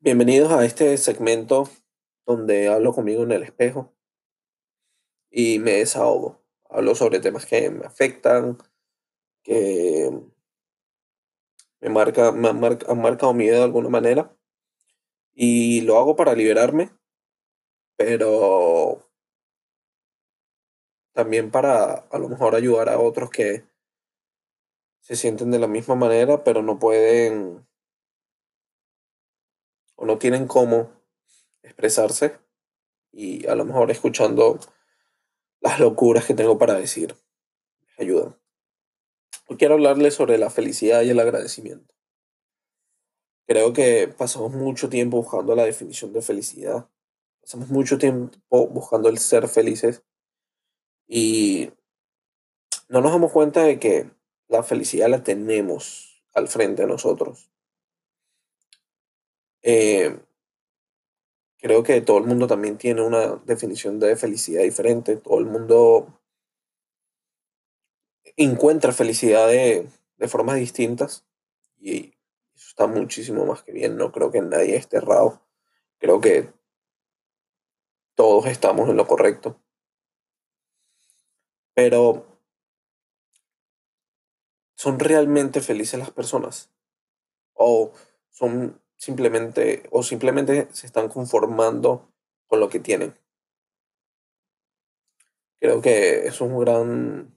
Bienvenidos a este segmento donde hablo conmigo en el espejo y me desahogo. Hablo sobre temas que me afectan, que me, marca, me han, han marcado mi vida de alguna manera y lo hago para liberarme, pero también para a lo mejor ayudar a otros que se sienten de la misma manera, pero no pueden o no tienen cómo expresarse y a lo mejor escuchando las locuras que tengo para decir ayudan. Hoy quiero hablarles sobre la felicidad y el agradecimiento. Creo que pasamos mucho tiempo buscando la definición de felicidad. Pasamos mucho tiempo buscando el ser felices y no nos damos cuenta de que la felicidad la tenemos al frente de nosotros. Eh, creo que todo el mundo también tiene una definición de felicidad diferente. Todo el mundo encuentra felicidad de, de formas distintas y eso está muchísimo más que bien. No creo que nadie esté errado. Creo que todos estamos en lo correcto. Pero ¿son realmente felices las personas? ¿O son simplemente, o simplemente se están conformando con lo que tienen? Creo que es un gran,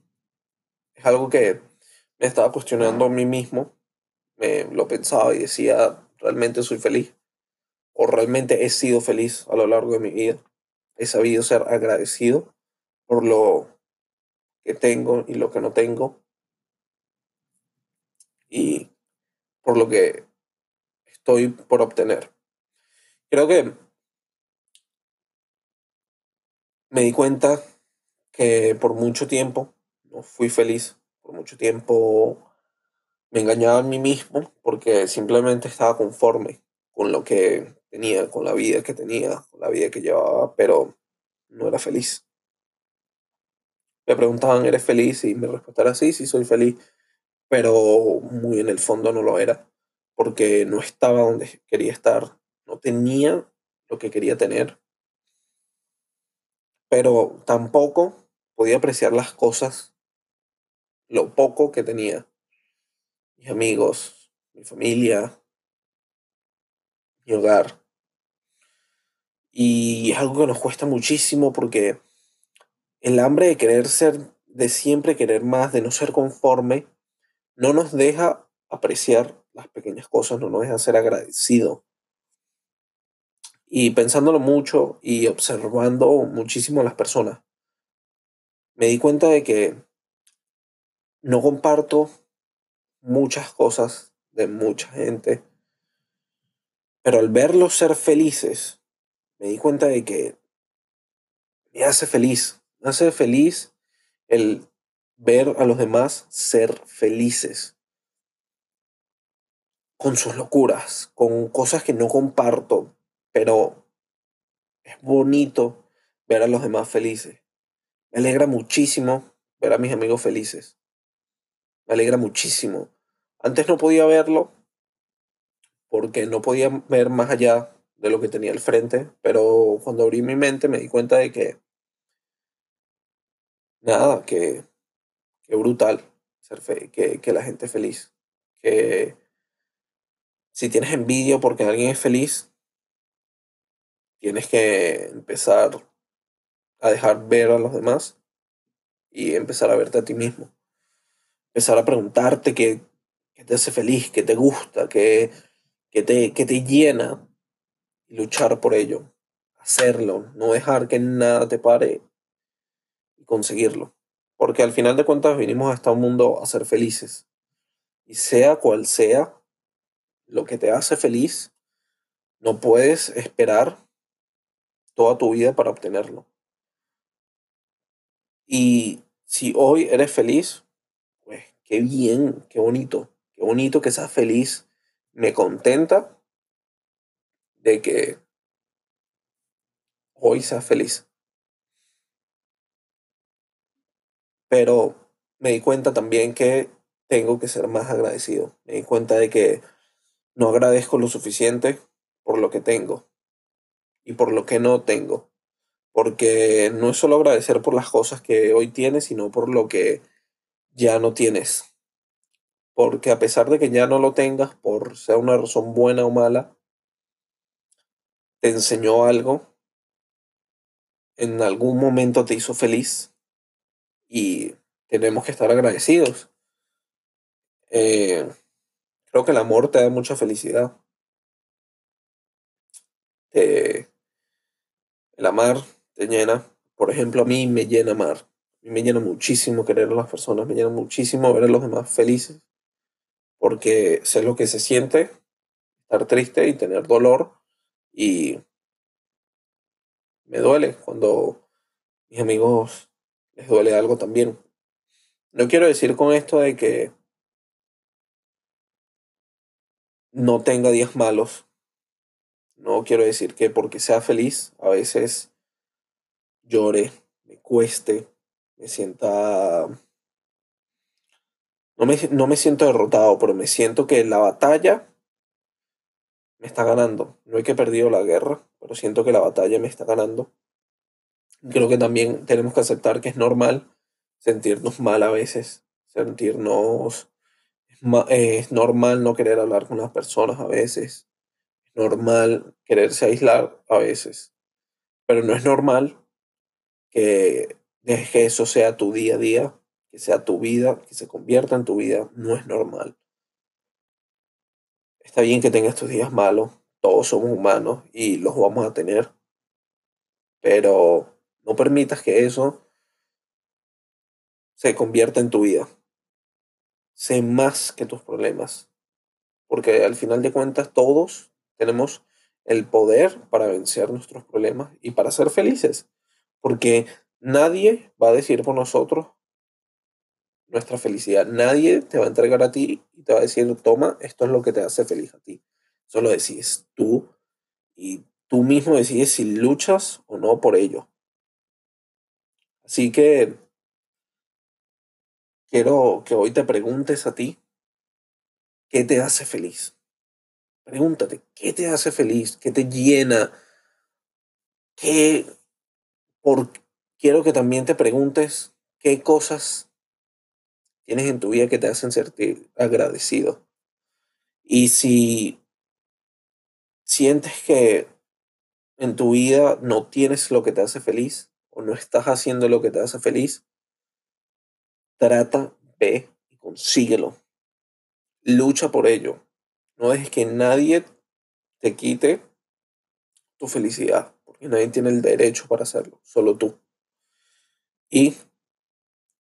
es algo que me estaba cuestionando a mí mismo. Me lo pensaba y decía, ¿realmente soy feliz? ¿O realmente he sido feliz a lo largo de mi vida? He sabido ser agradecido por lo que tengo y lo que no tengo y por lo que estoy por obtener. Creo que me di cuenta que por mucho tiempo no fui feliz, por mucho tiempo me engañaba a mí mismo porque simplemente estaba conforme con lo que tenía, con la vida que tenía, con la vida que llevaba, pero no era feliz. Me preguntaban, ¿eres feliz? Y mi respuesta era sí, sí soy feliz, pero muy en el fondo no lo era, porque no estaba donde quería estar, no tenía lo que quería tener, pero tampoco podía apreciar las cosas, lo poco que tenía, mis amigos, mi familia, mi hogar. Y es algo que nos cuesta muchísimo porque el hambre de querer ser, de siempre querer más, de no ser conforme, no nos deja apreciar las pequeñas cosas, no nos deja ser agradecido. Y pensándolo mucho y observando muchísimo a las personas, me di cuenta de que no comparto muchas cosas de mucha gente, pero al verlos ser felices, me di cuenta de que me hace feliz, me hace feliz el ver a los demás ser felices con sus locuras, con cosas que no comparto, pero es bonito ver a los demás felices. Me alegra muchísimo ver a mis amigos felices. Me alegra muchísimo. Antes no podía verlo porque no podía ver más allá de lo que tenía al frente, pero cuando abrí mi mente me di cuenta de que nada, que, que brutal ser fe- que, la gente feliz. Que si tienes envidia porque alguien es feliz, tienes que empezar a dejar ver a los demás y empezar a verte a ti mismo. Empezar a preguntarte qué, te hace feliz, qué te gusta, qué, qué te, qué te llena y luchar por ello. Hacerlo, no dejar que nada te pare y conseguirlo. Porque al final de cuentas vinimos a este mundo a ser felices. Y sea cual sea lo que te hace feliz, no puedes esperar toda tu vida para obtenerlo. Y si hoy eres feliz, pues qué bien, qué bonito, qué bonito que seas feliz. Me contenta de que hoy seas feliz. Pero me di cuenta también que tengo que ser más agradecido. Me di cuenta de que no agradezco lo suficiente por lo que tengo y por lo que no tengo. Porque no es solo agradecer por las cosas que hoy tienes, sino por lo que ya no tienes. Porque a pesar de que ya no lo tengas, por sea una razón buena o mala, te enseñó algo, en algún momento te hizo feliz y tenemos que estar agradecidos. Eh, creo que el amor te da mucha felicidad. el amar te llena. Por ejemplo, a mí me llena amar. A mí me llena muchísimo querer a las personas, me llena muchísimo ver a los demás felices, porque sé lo que se siente estar triste y tener dolor y me duele cuando mis amigos les duele algo también. No quiero decir con esto de que no tenga días malos. No quiero decir que porque sea feliz, a veces llore, me cueste, me sienta... No me, no me siento derrotado, pero me siento que la batalla me está ganando. No hay que perdido la guerra, pero siento que la batalla me está ganando. Creo que también tenemos que aceptar que es normal sentirnos mal a veces, sentirnos es normal no querer hablar con las personas a veces. Es normal quererse aislar a veces. Pero no es normal que dejes que eso sea tu día a día, que sea tu vida, que se convierta en tu vida. No es normal. Está bien que tengas tus días malos. Todos somos humanos y los vamos a tener. Pero no permitas que eso se convierta en tu vida sé más que tus problemas. Porque al final de cuentas todos tenemos el poder para vencer nuestros problemas y para ser felices. Porque nadie va a decir por nosotros nuestra felicidad. Nadie te va a entregar a ti y te va a decir, toma, esto es lo que te hace feliz a ti. Solo decides tú y tú mismo decides si luchas o no por ello. Así que quiero que hoy te preguntes a ti, ¿qué te hace feliz? Pregúntate, ¿qué te hace feliz? ¿Qué te llena? ¿Qué, por, quiero que también te preguntes qué cosas tienes en tu vida que te hacen sentir agradecido. Y si sientes que en tu vida no tienes lo que te hace feliz o no estás haciendo lo que te hace feliz, Trata, ve y consíguelo. Lucha por ello. No dejes que nadie te quite tu felicidad, porque nadie tiene el derecho para hacerlo, solo tú. Y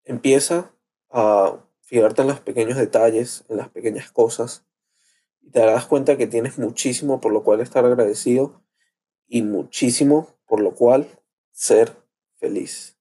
empieza a fijarte en los pequeños detalles, en las pequeñas cosas, y te darás cuenta que tienes muchísimo por lo cual estar agradecido y muchísimo por lo cual ser feliz.